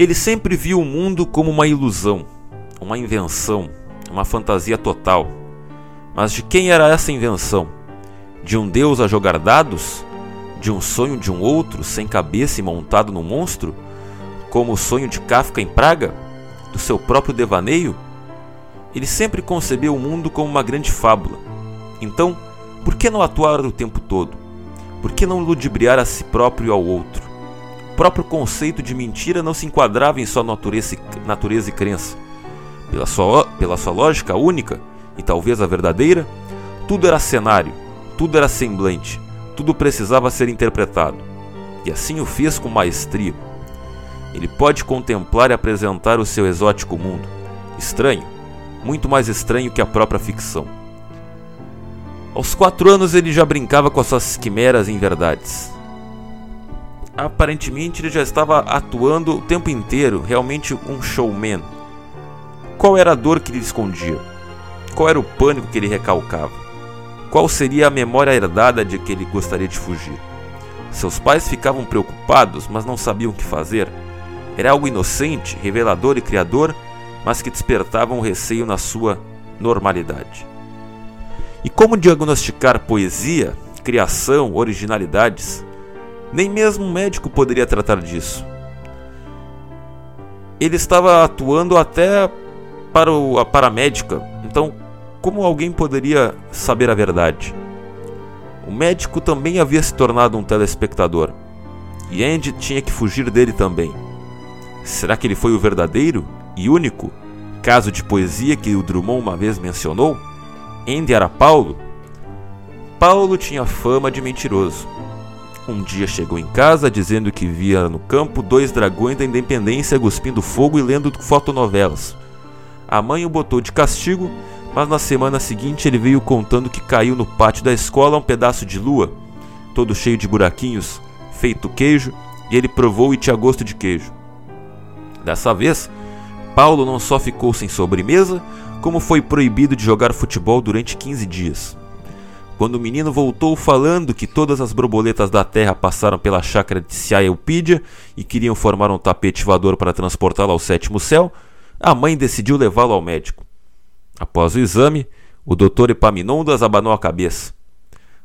Ele sempre viu o mundo como uma ilusão, uma invenção, uma fantasia total. Mas de quem era essa invenção? De um deus a jogar dados? De um sonho de um outro, sem cabeça e montado num monstro? Como o sonho de Kafka em Praga? Do seu próprio devaneio? Ele sempre concebeu o mundo como uma grande fábula. Então, por que não atuar o tempo todo? Por que não ludibriar a si próprio e ao outro? Próprio conceito de mentira não se enquadrava em sua natureza e, natureza e crença. Pela sua, pela sua lógica única, e talvez a verdadeira, tudo era cenário, tudo era semblante, tudo precisava ser interpretado. E assim o fez com maestria. Ele pode contemplar e apresentar o seu exótico mundo, estranho, muito mais estranho que a própria ficção. Aos quatro anos ele já brincava com as suas quimeras em verdades. Aparentemente ele já estava atuando o tempo inteiro, realmente um showman. Qual era a dor que lhe escondia? Qual era o pânico que ele recalcava? Qual seria a memória herdada de que ele gostaria de fugir? Seus pais ficavam preocupados, mas não sabiam o que fazer. Era algo inocente, revelador e criador, mas que despertava um receio na sua normalidade. E como diagnosticar poesia, criação, originalidades? Nem mesmo um médico poderia tratar disso. Ele estava atuando até para o, a paramédica, então como alguém poderia saber a verdade? O médico também havia se tornado um telespectador, e Andy tinha que fugir dele também. Será que ele foi o verdadeiro e único caso de poesia que o Drummond uma vez mencionou? Andy era Paulo? Paulo tinha fama de mentiroso. Um dia chegou em casa dizendo que via no campo dois dragões da independência cuspindo fogo e lendo fotonovelas. A mãe o botou de castigo, mas na semana seguinte ele veio contando que caiu no pátio da escola um pedaço de lua, todo cheio de buraquinhos, feito queijo, e ele provou e tinha gosto de queijo. Dessa vez, Paulo não só ficou sem sobremesa, como foi proibido de jogar futebol durante 15 dias. Quando o menino voltou falando que todas as borboletas da terra passaram pela chácara de Ciaelpídia e queriam formar um tapete voador para transportá-lo ao sétimo céu, a mãe decidiu levá-lo ao médico. Após o exame, o doutor Epaminondas abanou a cabeça.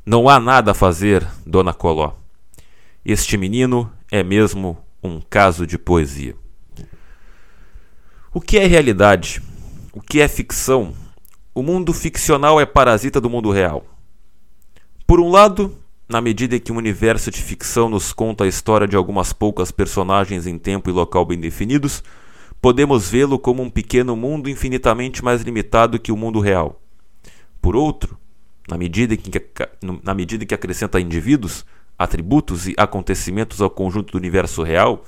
Não há nada a fazer, dona Coló. Este menino é mesmo um caso de poesia. O que é realidade? O que é ficção? O mundo ficcional é parasita do mundo real. Por um lado, na medida em que o universo de ficção nos conta a história de algumas poucas personagens em tempo e local bem definidos, podemos vê-lo como um pequeno mundo infinitamente mais limitado que o mundo real. Por outro, na medida em que, na medida em que acrescenta indivíduos, atributos e acontecimentos ao conjunto do universo real,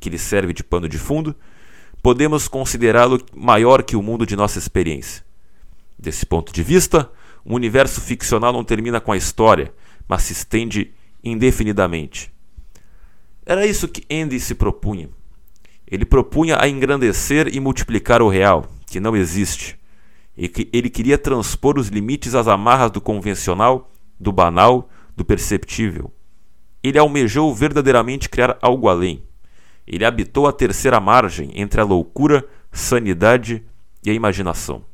que lhe serve de pano de fundo, podemos considerá-lo maior que o mundo de nossa experiência. Desse ponto de vista, o universo ficcional não termina com a história, mas se estende indefinidamente. Era isso que Andy se propunha. Ele propunha a engrandecer e multiplicar o real, que não existe. E que ele queria transpor os limites às amarras do convencional, do banal, do perceptível. Ele almejou verdadeiramente criar algo além. Ele habitou a terceira margem entre a loucura, sanidade e a imaginação.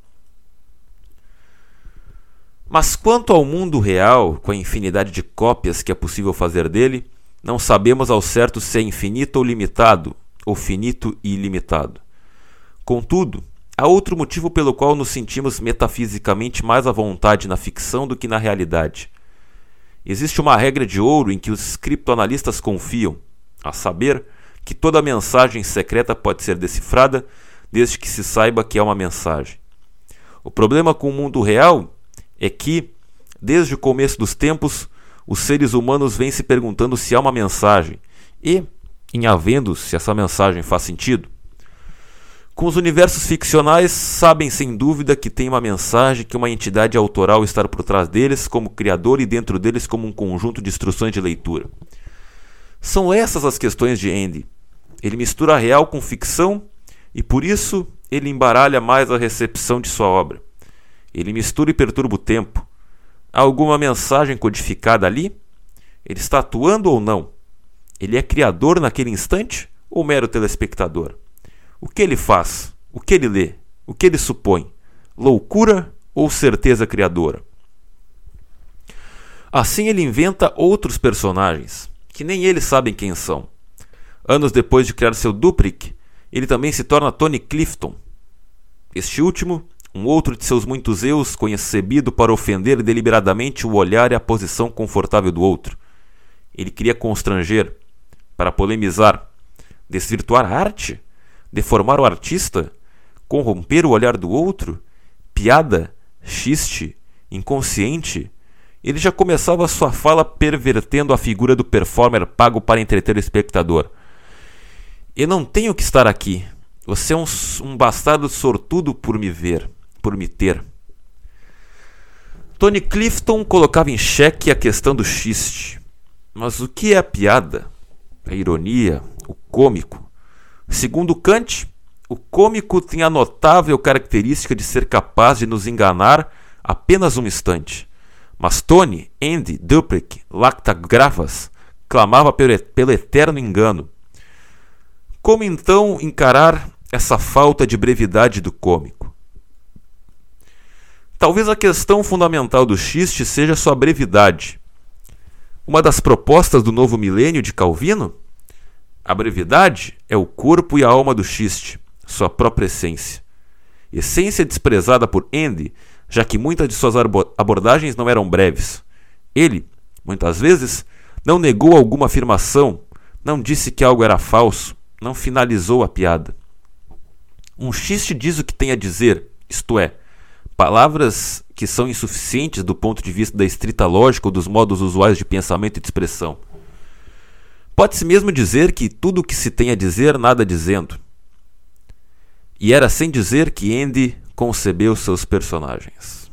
Mas quanto ao mundo real, com a infinidade de cópias que é possível fazer dele, não sabemos ao certo se é infinito ou limitado, ou finito e ilimitado. Contudo, há outro motivo pelo qual nos sentimos metafisicamente mais à vontade na ficção do que na realidade. Existe uma regra de ouro em que os criptoanalistas confiam, a saber, que toda mensagem secreta pode ser decifrada desde que se saiba que é uma mensagem. O problema com o mundo real é que, desde o começo dos tempos, os seres humanos vêm se perguntando se há uma mensagem e, em havendo, se essa mensagem faz sentido. Com os universos ficcionais, sabem sem dúvida que tem uma mensagem, que uma entidade autoral está por trás deles como criador e dentro deles como um conjunto de instruções de leitura. São essas as questões de Andy. Ele mistura real com ficção e por isso ele embaralha mais a recepção de sua obra. Ele mistura e perturba o tempo. Há alguma mensagem codificada ali? Ele está atuando ou não? Ele é criador naquele instante ou mero telespectador? O que ele faz? O que ele lê? O que ele supõe? Loucura ou certeza criadora? Assim ele inventa outros personagens, que nem eles sabem quem são. Anos depois de criar seu Dupric, ele também se torna Tony Clifton. Este último, um outro de seus muitos eus, concebido para ofender deliberadamente o olhar e a posição confortável do outro. Ele queria constranger, para polemizar, desvirtuar a arte, deformar o artista, corromper o olhar do outro, piada, xiste, inconsciente. Ele já começava sua fala pervertendo a figura do performer pago para entreter o espectador. Eu não tenho que estar aqui. Você é um, um bastardo sortudo por me ver, por me ter. Tony Clifton colocava em xeque a questão do xiste. Mas o que é a piada? A ironia? O cômico? Segundo Kant, o cômico tem a notável característica de ser capaz de nos enganar apenas um instante. Mas Tony, Andy, Duprick, Lactagravas clamava pelo eterno engano como então encarar essa falta de brevidade do cômico? Talvez a questão fundamental do xiste seja sua brevidade. Uma das propostas do novo milênio de Calvino? A brevidade é o corpo e a alma do xiste, sua própria essência. Essência desprezada por Andy, já que muitas de suas abordagens não eram breves. Ele, muitas vezes, não negou alguma afirmação, não disse que algo era falso, não finalizou a piada. Um xiste diz o que tem a dizer, isto é, palavras que são insuficientes do ponto de vista da estrita lógica ou dos modos usuais de pensamento e de expressão. Pode-se mesmo dizer que tudo o que se tem a dizer, nada dizendo. E era sem dizer que Andy concebeu seus personagens.